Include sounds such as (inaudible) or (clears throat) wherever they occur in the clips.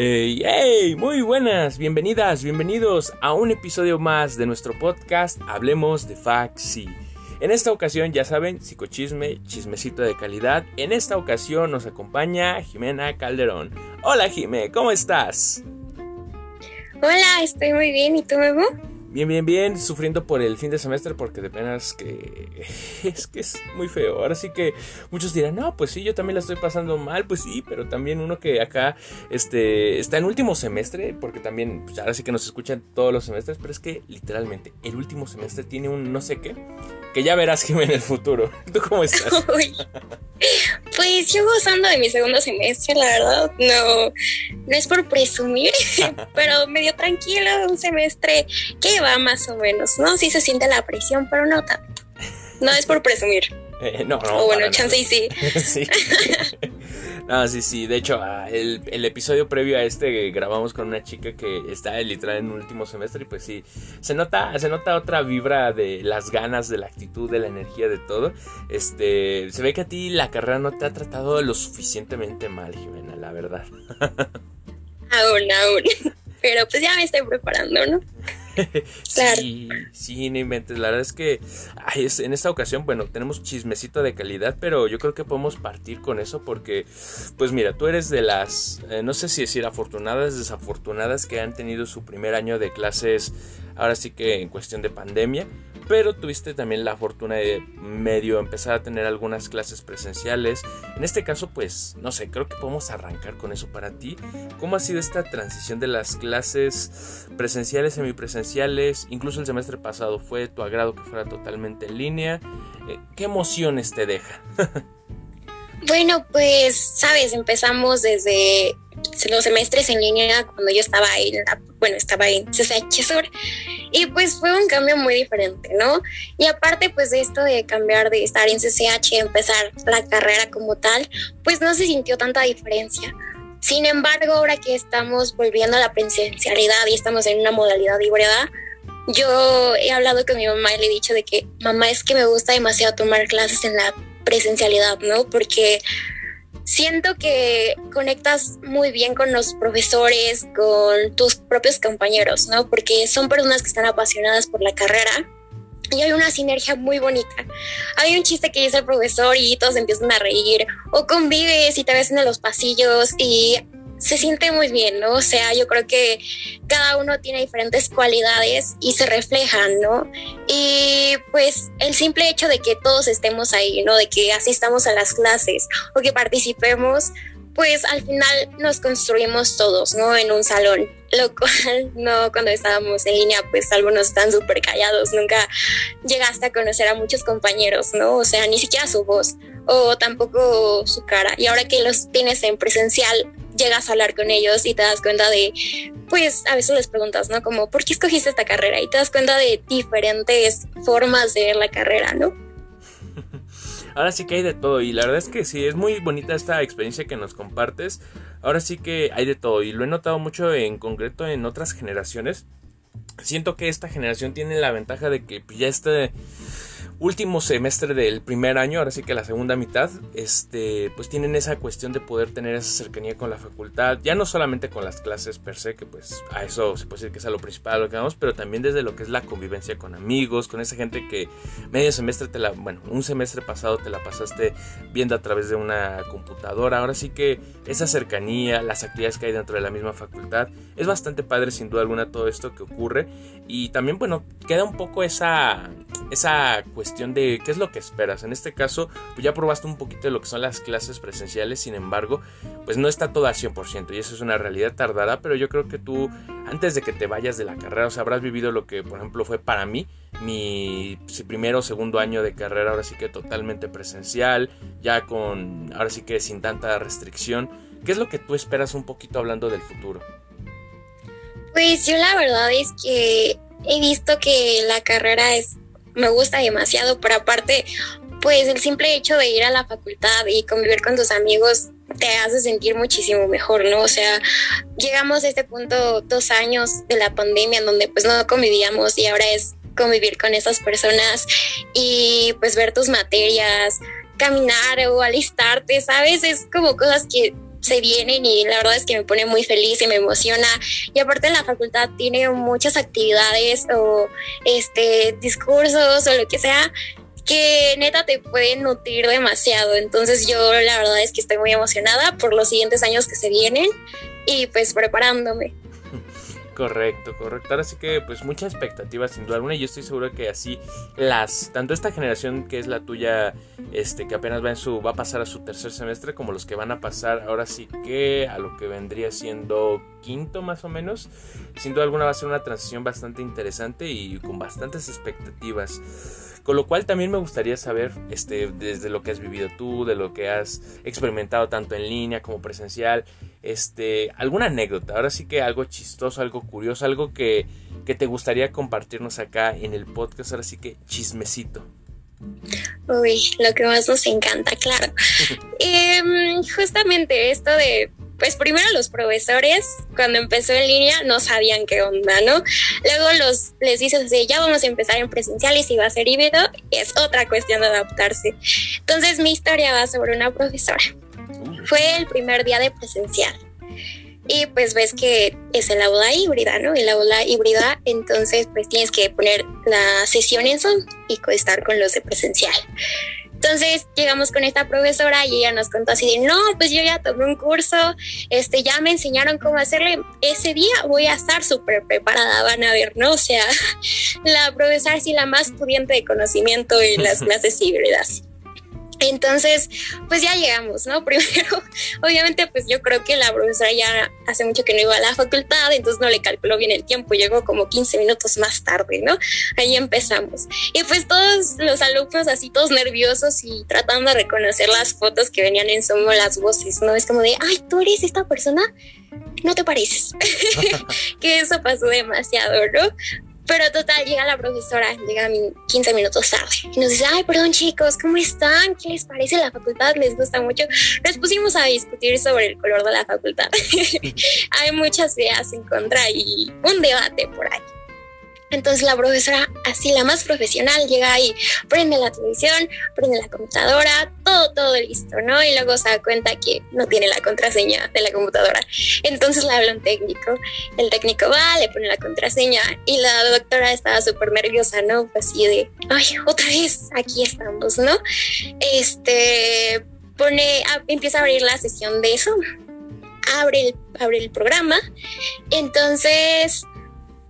hey, muy buenas, bienvenidas, bienvenidos a un episodio más de nuestro podcast Hablemos de Faxi. En esta ocasión, ya saben, psicochisme, chismecito de calidad. En esta ocasión nos acompaña Jimena Calderón. Hola Jime, ¿cómo estás? Hola, estoy muy bien. ¿Y tú, Memo? Bien, bien, bien, sufriendo por el fin de semestre porque de penas que (laughs) es que es muy feo. Ahora sí que muchos dirán, no, pues sí, yo también la estoy pasando mal, pues sí, pero también uno que acá este, está en último semestre, porque también, pues ahora sí que nos escuchan todos los semestres, pero es que literalmente el último semestre tiene un no sé qué, que ya verás, (laughs) Jimé, en el futuro. ¿Tú cómo estás? (laughs) pues yo gozando de mi segundo semestre, la verdad, no, no es por presumir, (laughs) pero medio tranquilo, un semestre que va más o menos, ¿no? Sí se siente la presión, pero no tanto. No es por presumir. Eh, no, no. O bueno, chance y sí. (laughs) sí. (laughs) No, sí, sí. De hecho, ah, el, el, episodio previo a este grabamos con una chica que está literal en último semestre y pues sí, se nota, se nota otra vibra de las ganas, de la actitud, de la energía, de todo. Este, se ve que a ti la carrera no te ha tratado lo suficientemente mal, Jimena, la verdad. Aún, aún. Pero pues ya me estoy preparando, ¿no? (laughs) Sí, sí, no inventes. La verdad es que en esta ocasión, bueno, tenemos chismecito de calidad, pero yo creo que podemos partir con eso porque, pues mira, tú eres de las, eh, no sé si decir afortunadas, desafortunadas que han tenido su primer año de clases, ahora sí que en cuestión de pandemia pero tuviste también la fortuna de medio empezar a tener algunas clases presenciales. En este caso, pues, no sé, creo que podemos arrancar con eso para ti. ¿Cómo ha sido esta transición de las clases presenciales, semipresenciales? Incluso el semestre pasado fue tu agrado que fuera totalmente en línea. Eh, ¿Qué emociones te deja? (laughs) bueno, pues, sabes, empezamos desde los semestres en línea cuando yo estaba ahí, bueno, estaba en CCH Sur y pues fue un cambio muy diferente, ¿no? Y aparte pues de esto de cambiar de estar en CCH y empezar la carrera como tal, pues no se sintió tanta diferencia. Sin embargo, ahora que estamos volviendo a la presencialidad y estamos en una modalidad híbrida, yo he hablado con mi mamá y le he dicho de que, mamá, es que me gusta demasiado tomar clases en la presencialidad, ¿no? Porque siento que conectas muy bien con los profesores, con tus propios compañeros, ¿no? Porque son personas que están apasionadas por la carrera y hay una sinergia muy bonita. Hay un chiste que dice el profesor y todos empiezan a reír, o convives y te ves en los pasillos y se siente muy bien, ¿no? O sea, yo creo que cada uno tiene diferentes cualidades y se reflejan, ¿no? Y pues el simple hecho de que todos estemos ahí, ¿no? De que asistamos a las clases o que participemos, pues al final nos construimos todos, ¿no? En un salón, lo cual (laughs) no cuando estábamos en línea, pues algunos están súper callados, nunca llegaste a conocer a muchos compañeros, ¿no? O sea, ni siquiera su voz o tampoco su cara. Y ahora que los tienes en presencial, llegas a hablar con ellos y te das cuenta de, pues a veces les preguntas, ¿no? Como, ¿por qué escogiste esta carrera? Y te das cuenta de diferentes formas de ver la carrera, ¿no? (laughs) Ahora sí que hay de todo y la verdad es que sí, es muy bonita esta experiencia que nos compartes. Ahora sí que hay de todo y lo he notado mucho en concreto en otras generaciones. Siento que esta generación tiene la ventaja de que ya este último semestre del primer año, ahora sí que la segunda mitad, este, pues tienen esa cuestión de poder tener esa cercanía con la facultad, ya no solamente con las clases per se, que pues a eso se puede decir que es a lo principal vamos, pero también desde lo que es la convivencia con amigos, con esa gente que medio semestre te la, bueno, un semestre pasado te la pasaste viendo a través de una computadora, ahora sí que esa cercanía, las actividades que hay dentro de la misma facultad, es bastante padre sin duda alguna todo esto que ocurre. Y también, bueno, queda un poco esa, esa cuestión de qué es lo que esperas. En este caso, pues ya probaste un poquito de lo que son las clases presenciales, sin embargo, pues no está todo al 100% y eso es una realidad tardará, pero yo creo que tú, antes de que te vayas de la carrera, o sea, habrás vivido lo que, por ejemplo, fue para mí, mi primero o segundo año de carrera, ahora sí que totalmente presencial, ya con, ahora sí que sin tanta restricción. ¿Qué es lo que tú esperas un poquito hablando del futuro? Pues yo la verdad es que he visto que la carrera es me gusta demasiado, pero aparte, pues el simple hecho de ir a la facultad y convivir con tus amigos te hace sentir muchísimo mejor, ¿no? O sea, llegamos a este punto dos años de la pandemia en donde pues no convivíamos y ahora es convivir con esas personas y pues ver tus materias, caminar o alistarte, ¿sabes? Es como cosas que se vienen y la verdad es que me pone muy feliz y me emociona. Y aparte la facultad tiene muchas actividades o este discursos o lo que sea que neta te pueden nutrir demasiado. Entonces yo la verdad es que estoy muy emocionada por los siguientes años que se vienen y pues preparándome. Correcto, correcto. Ahora sí que pues mucha expectativa sin duda alguna y yo estoy seguro que así las tanto esta generación que es la tuya este que apenas va en su va a pasar a su tercer semestre como los que van a pasar ahora sí que a lo que vendría siendo quinto más o menos. Sin duda alguna va a ser una transición bastante interesante y con bastantes expectativas. Con lo cual también me gustaría saber, este, desde lo que has vivido tú, de lo que has experimentado tanto en línea como presencial, este, alguna anécdota, ahora sí que algo chistoso, algo curioso, algo que, que te gustaría compartirnos acá en el podcast, ahora sí que chismecito. Uy, lo que más nos encanta, claro. (laughs) Em, justamente esto de pues primero los profesores, cuando empezó en línea, no sabían qué onda, ¿no? Luego los, les dices así, ya vamos a empezar en presenciales y va a ser híbrido, es otra cuestión de adaptarse. Entonces mi historia va sobre una profesora. Fue el primer día de presencial. Y pues ves que es el aula híbrida, ¿no? El aula híbrida, entonces pues tienes que poner la sesión en Zoom y estar con los de presencial. Entonces llegamos con esta profesora y ella nos contó así de, no, pues yo ya tomé un curso, este, ya me enseñaron cómo hacerle, ese día voy a estar súper preparada, van a ver, ¿no? O sea, (laughs) la profesora sí la más pudiente de conocimiento en las (laughs) clases híbridas. Entonces, pues ya llegamos, ¿no? (laughs) Primero, obviamente, pues yo creo que la profesora ya hace mucho que no iba a la facultad, entonces no le calculó bien el tiempo, llegó como 15 minutos más tarde, ¿no? Ahí empezamos. Y pues todos los alumnos así, todos nerviosos y tratando de reconocer las fotos que venían en Zoom las voces, ¿no? Es como de, ay, tú eres esta persona, no te pareces. (laughs) que eso pasó demasiado, ¿no? Pero total, llega la profesora, llega 15 minutos tarde y nos dice, ay, perdón chicos, ¿cómo están? ¿Qué les parece la facultad? ¿Les gusta mucho? Nos pusimos a discutir sobre el color de la facultad. (laughs) Hay muchas ideas en contra y un debate por ahí. Entonces la profesora, así la más profesional, llega ahí, prende la televisión, prende la computadora, todo, todo listo, ¿no? Y luego se da cuenta que no tiene la contraseña de la computadora. Entonces le habla un técnico. El técnico va, le pone la contraseña y la doctora estaba súper nerviosa, ¿no? Pues así de, ay, otra vez, aquí estamos, ¿no? Este, pone, empieza a abrir la sesión de eso. Abre el, abre el programa. Entonces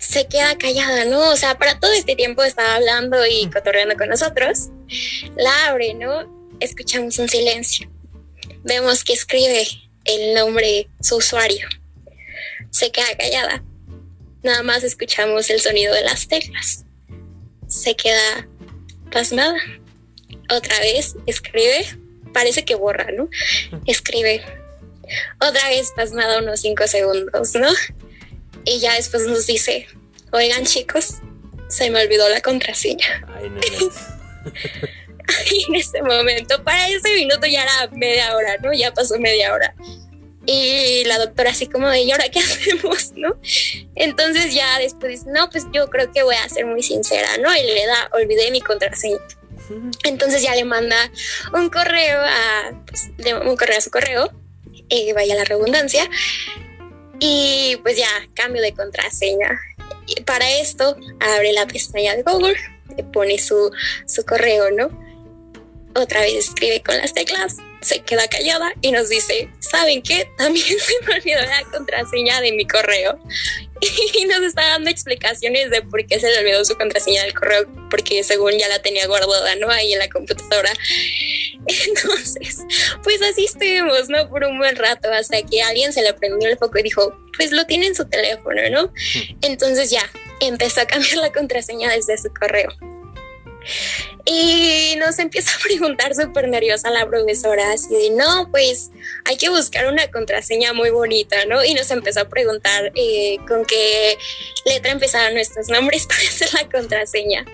se queda callada, ¿no? O sea, para todo este tiempo estaba hablando y cotorreando con nosotros. La abre, ¿no? Escuchamos un silencio. Vemos que escribe el nombre, su usuario. Se queda callada. Nada más escuchamos el sonido de las teclas. Se queda pasmada. Otra vez escribe. Parece que borra, ¿no? Escribe. Otra vez pasmada unos cinco segundos, ¿no? Y ya después nos dice, oigan chicos, se me olvidó la contraseña. Ay, no, (laughs) y en ese momento, para ese minuto ya era media hora, ¿no? Ya pasó media hora. Y la doctora así como de, ¿y ahora qué (laughs) hacemos, no? Entonces ya después dice, no, pues yo creo que voy a ser muy sincera, ¿no? Y le da, olvidé mi contraseña. Entonces ya le manda un correo a, pues, un correo a su correo, eh, vaya la redundancia, y pues ya, cambio de contraseña. Para esto, abre la pestaña de Google, le pone su, su correo, ¿no? Otra vez escribe con las teclas, se queda callada y nos dice, ¿saben qué? También (laughs) se me olvidó la contraseña de mi correo. (laughs) Y nos está dando explicaciones de por qué se le olvidó su contraseña del correo, porque según ya la tenía guardada, ¿no? Ahí en la computadora. (laughs) Entonces, pues así estuvimos, ¿no? Por un buen rato, hasta que alguien se le prendió el foco y dijo, pues lo tiene en su teléfono, ¿no? Entonces ya, empezó a cambiar la contraseña desde su correo. Y nos empieza a preguntar súper nerviosa la profesora, así de, no, pues hay que buscar una contraseña muy bonita, ¿no? Y nos empezó a preguntar eh, con qué letra empezaban nuestros nombres (laughs) para hacer la contraseña.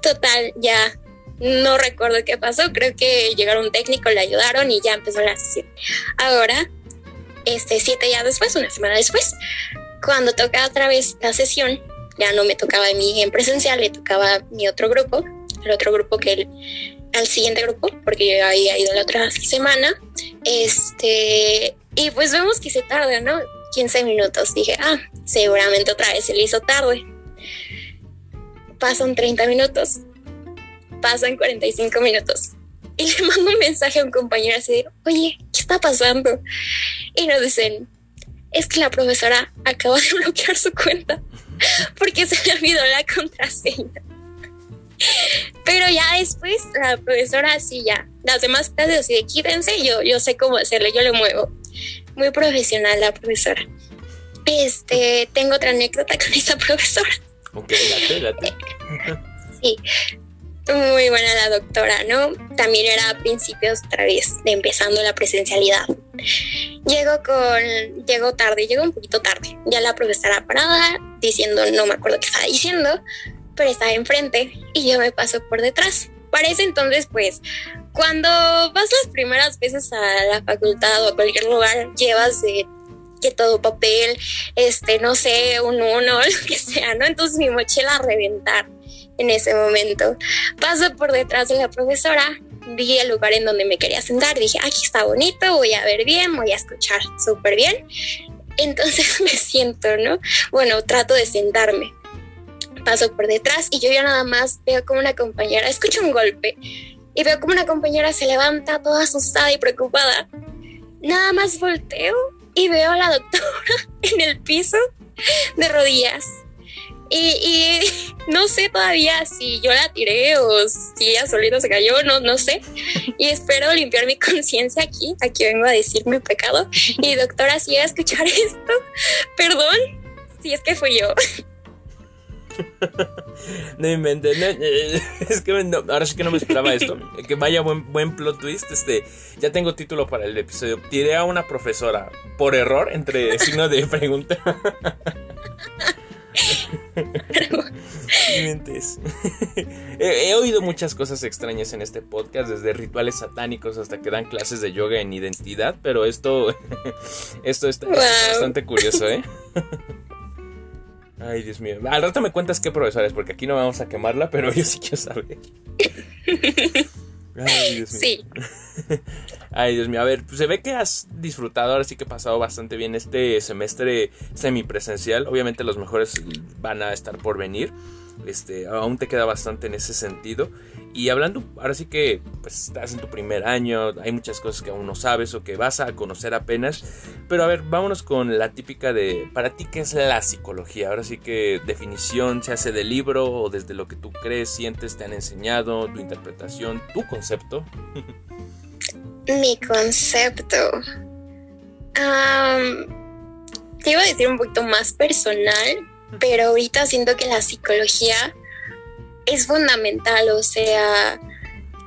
Total, ya no recuerdo qué pasó, creo que llegaron un técnico, le ayudaron y ya empezó la sesión. Ahora, este, siete días después, una semana después, cuando toca otra vez la sesión, ya no me tocaba a mí en presencial, le tocaba mi otro grupo, el otro grupo que el, al siguiente grupo, porque yo había ido la otra semana, Este, y pues vemos que se tarda, ¿no? 15 minutos. Dije, ah, seguramente otra vez se le hizo tarde. Pasan 30 minutos. Pasan 45 minutos. Y le (laughs) mando un mensaje a un compañero así de, oye, ¿qué está pasando? Y nos dicen, es que la profesora acaba de (laughs) bloquear su cuenta (laughs) porque se le olvidó la contraseña. Pero ya después la profesora así ya, las demás clases así de quítense, yo, yo sé cómo hacerlo, yo lo muevo. Muy profesional la profesora. Este, tengo otra anécdota con esa (laughs) profesora. Ok, date, (laughs) sí, muy buena la doctora, ¿no? También era a principios otra vez de empezando la presencialidad. Llego con, llego tarde, llego un poquito tarde. Ya la profesora parada diciendo, no me acuerdo qué estaba diciendo, pero estaba enfrente y yo me paso por detrás. Para ese entonces, pues, cuando vas las primeras veces a la facultad o a cualquier lugar, llevas de que todo papel, este, no sé, un uno, (laughs) lo que sea, ¿no? Entonces mi mochila a reventar en ese momento. Paso por detrás de la profesora, vi el lugar en donde me quería sentar, dije, aquí está bonito, voy a ver bien, voy a escuchar súper bien. Entonces (laughs) me siento, ¿no? Bueno, trato de sentarme. Paso por detrás y yo ya nada más veo como una compañera, escucho un golpe y veo como una compañera se levanta toda asustada y preocupada. Nada más volteo y veo a la doctora (laughs) en el piso de rodillas y, (laughs) no sé todavía si yo la tiré o si ella solita se cayó, no, no sé. Y espero limpiar mi (laughs) conciencia aquí. Aquí vengo a decir mi pecado. Y doctora, si a escuchar esto, (laughs) perdón si es que fui yo. No inventes, es que ahora sí que no me esperaba esto. Que vaya buen, buen plot twist. Este, ya tengo título para el episodio. Tiré a una profesora por error entre signos de pregunta. (laughs) he, oído muchas cosas extrañas en este podcast, desde rituales satánicos hasta que dan clases de yoga en identidad, pero esto, (laughs) esto está, bastante curioso, ¿eh? (laughs) Ay, Dios mío. Al rato me cuentas qué profesora es, porque aquí no vamos a quemarla, pero yo sí quiero saber. Ay, Dios mío. Sí. (laughs) Ay, Dios mío. A ver, pues se ve que has disfrutado, ahora sí que he pasado bastante bien este semestre semipresencial. Obviamente los mejores van a estar por venir. Este, aún te queda bastante en ese sentido. Y hablando, ahora sí que pues, estás en tu primer año, hay muchas cosas que aún no sabes o que vas a conocer apenas. Pero a ver, vámonos con la típica de, para ti, ¿qué es la psicología? Ahora sí que definición se hace del libro o desde lo que tú crees, sientes, te han enseñado, tu interpretación, tu concepto. (laughs) Mi concepto. te iba a decir un poquito más personal, pero ahorita siento que la psicología es fundamental, o sea,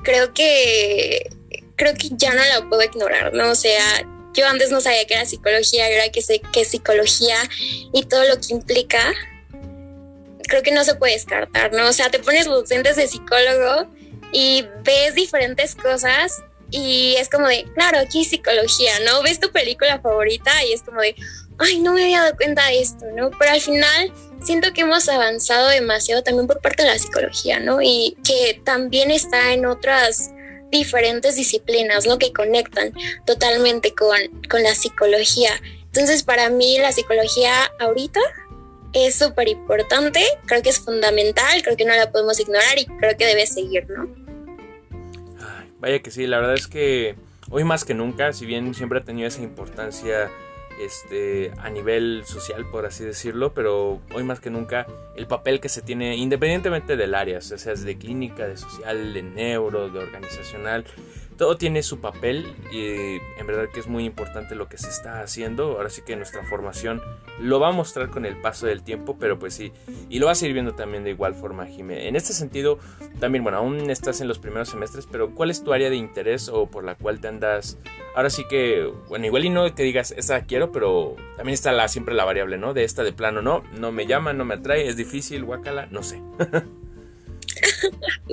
creo que creo que ya no la puedo ignorar, ¿no? O sea, yo antes no sabía que era psicología, ahora que sé que es psicología y todo lo que implica, creo que no se puede descartar, ¿no? O sea, te pones los lentes de psicólogo y ves diferentes cosas y es como de, claro, aquí psicología, ¿no? Ves tu película favorita y es como de, ay, no me había dado cuenta de esto, ¿no? Pero al final siento que hemos avanzado demasiado también por parte de la psicología, ¿no? Y que también está en otras diferentes disciplinas, ¿no? Que conectan totalmente con, con la psicología. Entonces, para mí la psicología ahorita es súper importante, creo que es fundamental, creo que no la podemos ignorar y creo que debe seguir, ¿no? vaya que sí, la verdad es que hoy más que nunca, si bien siempre ha tenido esa importancia este, a nivel social, por así decirlo, pero hoy más que nunca el papel que se tiene, independientemente del área, o sea, es de clínica, de social, de neuro, de organizacional, todo tiene su papel y en verdad que es muy importante lo que se está haciendo. Ahora sí que nuestra formación lo va a mostrar con el paso del tiempo, pero pues sí, y lo va a seguir viendo también de igual forma, Jimé. En este sentido, también, bueno, aún estás en los primeros semestres, pero ¿cuál es tu área de interés o por la cual te andas? Ahora sí que, bueno, igual y no te digas, esta quiero, pero también está la, siempre la variable, ¿no? De esta de plano, no, no me llama, no me atrae, es difícil, guacala, no sé. (laughs) (laughs)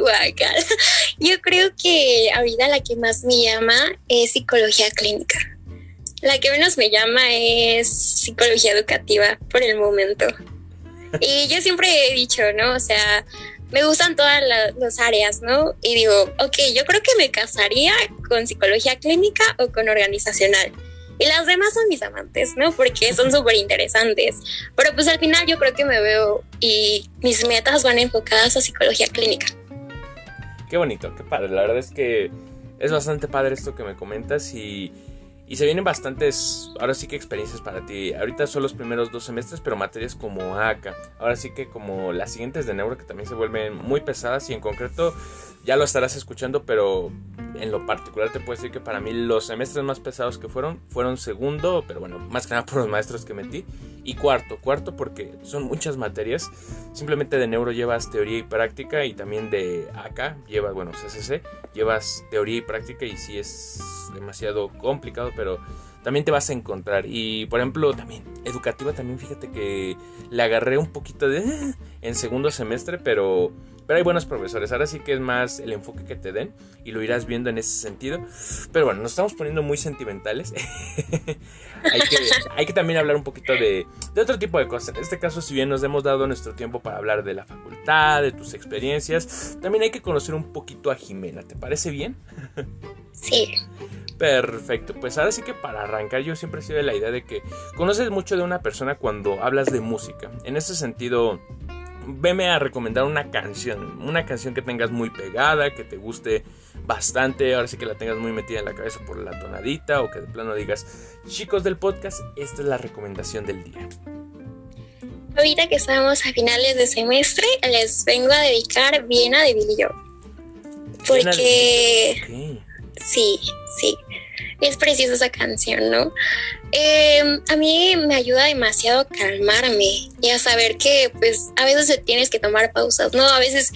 Yo creo que ahorita la que más me llama es psicología clínica. La que menos me llama es psicología educativa por el momento. Y yo siempre he dicho, ¿no? O sea, me gustan todas las áreas, ¿no? Y digo, ok, yo creo que me casaría con psicología clínica o con organizacional. Y las demás son mis amantes, ¿no? Porque son súper interesantes. Pero pues al final yo creo que me veo y mis metas van enfocadas a psicología clínica. Qué bonito, qué padre. La verdad es que es bastante padre esto que me comentas y y se vienen bastantes, ahora sí que experiencias para ti. Ahorita son los primeros dos semestres, pero materias como ACA. Ahora sí que como las siguientes de Neuro que también se vuelven muy pesadas y en concreto ya lo estarás escuchando, pero en lo particular te puedo decir que para mí los semestres más pesados que fueron fueron segundo, pero bueno, más que nada por los maestros que metí, y cuarto, cuarto porque son muchas materias. Simplemente de neuro llevas teoría y práctica y también de acá llevas, bueno, CCC, llevas teoría y práctica y sí es demasiado complicado, pero también te vas a encontrar. Y por ejemplo, también educativa, también fíjate que le agarré un poquito de eh, en segundo semestre, pero pero hay buenos profesores, ahora sí que es más el enfoque que te den y lo irás viendo en ese sentido. Pero bueno, nos estamos poniendo muy sentimentales. (laughs) hay, que, también hablar un poquito de, de, otro tipo de cosas. En este caso, si bien nos hemos dado nuestro tiempo para hablar de la facultad, de tus experiencias, también hay que conocer un poquito a Jimena. ¿Te parece bien? sí. Perfecto, pues ahora sí que para arrancar yo siempre he sido de la idea de que conoces mucho de una persona cuando hablas de música. En ese sentido, veme a recomendar una canción, una canción que tengas muy pegada, que te guste bastante, ahora sí que la tengas muy metida en la cabeza por la tonadita o que de plano digas, chicos del podcast, esta es la recomendación del día. Ahorita que estamos a finales de semestre, les vengo a dedicar Viena de Billy Joe. Porque... Sí, sí es preciosa esa canción, ¿no? Em, a mí me ayuda demasiado a calmarme y a saber que pues a veces tienes que tomar pausas, ¿no? A veces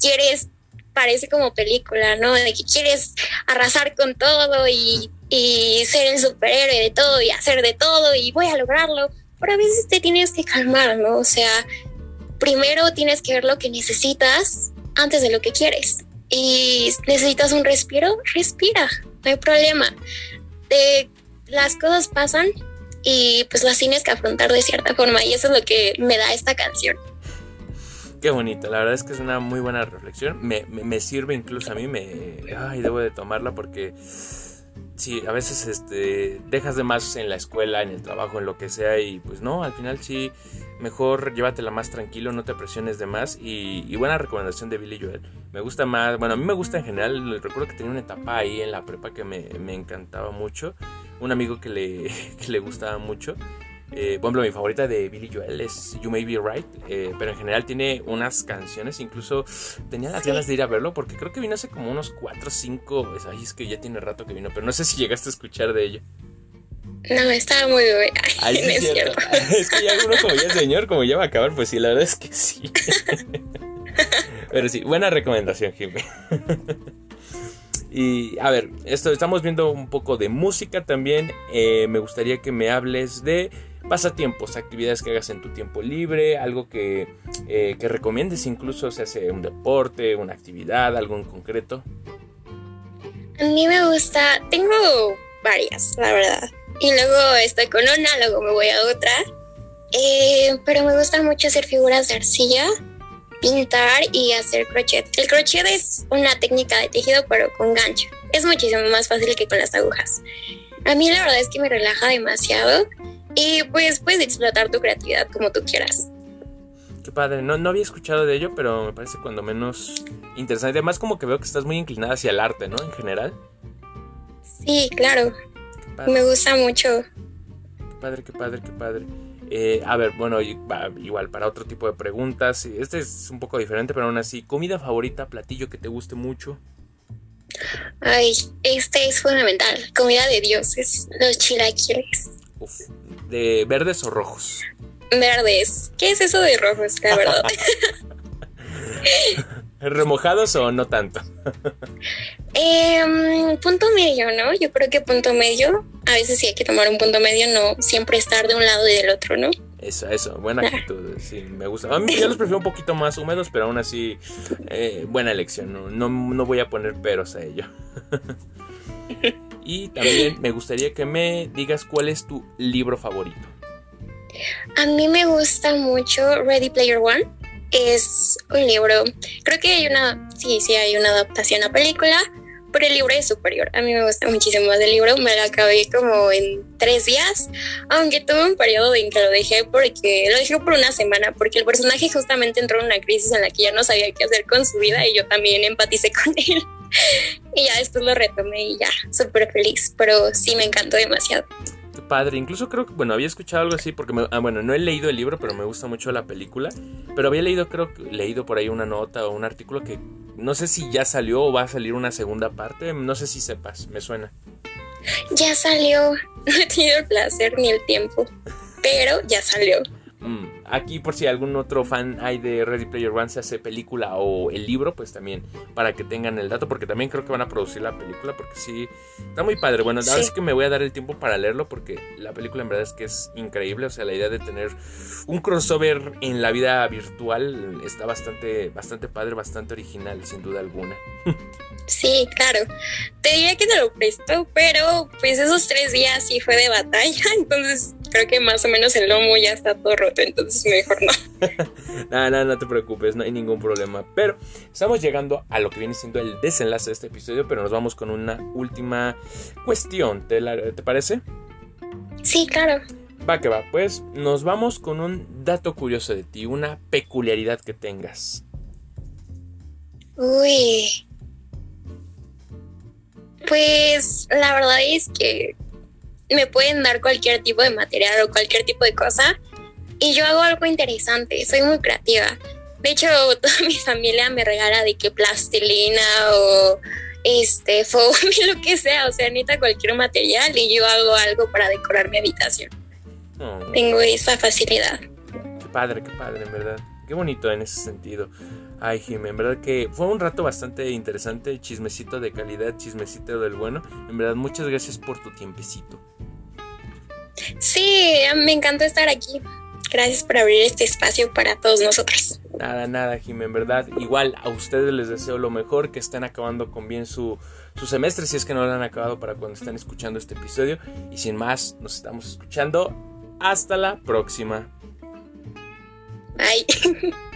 quieres, parece como película, ¿no? De que quieres arrasar con todo y, y ser el superhéroe de todo y hacer de todo y voy a lograrlo, pero a veces te tienes que calmar, ¿no? O sea, primero tienes que ver lo que necesitas antes de lo que quieres. Y necesitas un respiro, respira, no hay problema. De, las cosas pasan y pues las tienes que afrontar de cierta forma y eso es lo que me da esta canción. Qué bonito, la verdad es que es una muy buena reflexión. Me, me, sirve incluso a mí, me, ay, debo de tomarla porque sí, a veces este, dejas de más en la escuela, en el trabajo, en lo que sea y pues no, al final sí, mejor llévatela más tranquilo, no te presiones de más y, y buena recomendación de Billy Joel. Me gusta más, bueno, a mí me gusta en general, recuerdo que tenía una etapa ahí en la prepa que me, me encantaba mucho, un amigo que le, (laughs) que le gustaba mucho eh, por ejemplo, mi favorita de Billy Joel es You May Be Right, eh, pero en general tiene unas canciones, incluso tenía las ganas de ir a verlo porque creo que vino hace como unos 4 o 5, ay, es que ya tiene rato que vino, pero no sé si llegaste a escuchar de ello. No, estaba muy bien. (laughs) es, (laughs) es, que ya uno como ya señor, como ya va a acabar, pues sí, la verdad es que sí. (laughs) pero sí, buena recomendación, Jimmy. Y a ver, esto estamos viendo un poco de música también. Eh, me gustaría que me hables de pasatiempos, actividades que hagas en tu tiempo libre, algo que, eh, que recomiendes incluso, se hace un deporte, una actividad, algo en concreto. A mí me gusta, tengo varias, la verdad. Y luego estoy con una, luego me voy a otra. Eh, pero me gusta mucho hacer figuras de arcilla, pintar y hacer crochet. El crochet es una técnica de tejido pero con gancho. Es muchísimo más fácil que con las agujas. A mí la verdad es que me relaja demasiado y pues puedes explotar tu creatividad como tú quieras. Qué padre, no, no había escuchado de ello, pero me parece cuando menos interesante. Además como que veo que estás muy inclinada hacia el arte, ¿no? En general. Sí, claro. Me gusta mucho. Qué padre, qué padre, qué padre. Eh, a ver, bueno, igual para otro tipo de preguntas. Este es un poco diferente, pero aún así, ¿comida favorita, platillo que te guste mucho? Ay, este es fundamental. Comida de dioses, los chilaquiles. Uf, ¿De verdes o rojos? Verdes. ¿Qué es eso de rojos, la verdad? (laughs) ¿Remojados o no tanto? Em, punto medio, ¿no? Yo creo que punto medio. A veces sí hay que tomar un punto medio, no siempre estar de un lado y del otro, ¿no? Eso, eso, buena actitud, sí, me gusta. A mí yo los prefiero un poquito más húmedos, pero aún así, eh, buena elección, no, no, no voy a poner peros a ello. (laughs) y también (clears throat) me gustaría que me digas cuál es tu libro favorito. A mí me gusta mucho Ready Player One. es un libro. Creo que hay una, sí, sí, hay una adaptación a película, pero el libro es superior. A mí me gusta muchísimo más el libro. Me lo acabé como en tres días, aunque tuve un periodo en que lo dejé porque lo dejé por una semana, porque el personaje justamente entró en una crisis en la que ya no sabía qué hacer con su vida y yo también empaticé (laughs) con él. (laughs) y ya después lo retomé y ya, súper feliz. Pero sí me encantó demasiado padre. Incluso creo que, bueno, había escuchado algo así porque, ah, bueno, no he leído el libro, pero me gusta mucho la película. Pero había leído, creo que leído por ahí una nota o un artículo que no sé si ya salió o va a salir una segunda parte. No sé si sepas, me suena. Ya salió. (laughs) No he tenido el placer ni el tiempo, pero ya salió. Mm, aquí por si algún otro fan hay de Ready Player One se hace película o el libro, pues también para que tengan el dato, porque también creo que van a producir la película, porque sí, está muy padre. Bueno, ahora sí que me voy a dar el tiempo para leerlo, porque la película en verdad es que es increíble, o sea, la idea de tener un crossover en la vida virtual está bastante, bastante padre, bastante original, sin duda alguna. Sí, claro. Te diría que te lo presto, pero pues esos tres días sí fue de batalla, (laughs) entonces creo que más o menos el lomo ya está todo roto, entonces mejor no. (laughs) no, no, no te preocupes, no hay ningún problema. Pero estamos llegando a lo que viene siendo el desenlace de este episodio, pero nos vamos con una última cuestión, ¿te, ¿te parece? Sí, claro. Va que va, pues nos vamos con un dato curioso de ti, una peculiaridad que tengas. Uy, pues la verdad es que me pueden dar cualquier tipo de material o cualquier tipo de cosa y yo hago algo interesante, soy muy creativa. De hecho, (laughs) toda mi familia me regala de que plastilina o este (laughs) foam, lo que sea, o sea, necesita cualquier material y yo hago algo para decorar mi habitación. Oh. Tengo esa facilidad. Qué padre, qué padre, en verdad. Qué bonito en ese sentido. Ay, Jim, en verdad que fue un rato bastante interesante, chismecito de calidad, chismecito del bueno. En verdad, muchas gracias por tu tiempecito. Sí, me encantó estar aquí. Gracias por abrir este espacio para todos nosotros. Nada, nada, Jim, en verdad. Igual a ustedes les deseo lo mejor, que estén acabando con bien su, su semestre, si es que no lo han acabado para cuando estén escuchando este episodio. Y sin más, nos estamos escuchando. Hasta la próxima. Bye. (laughs)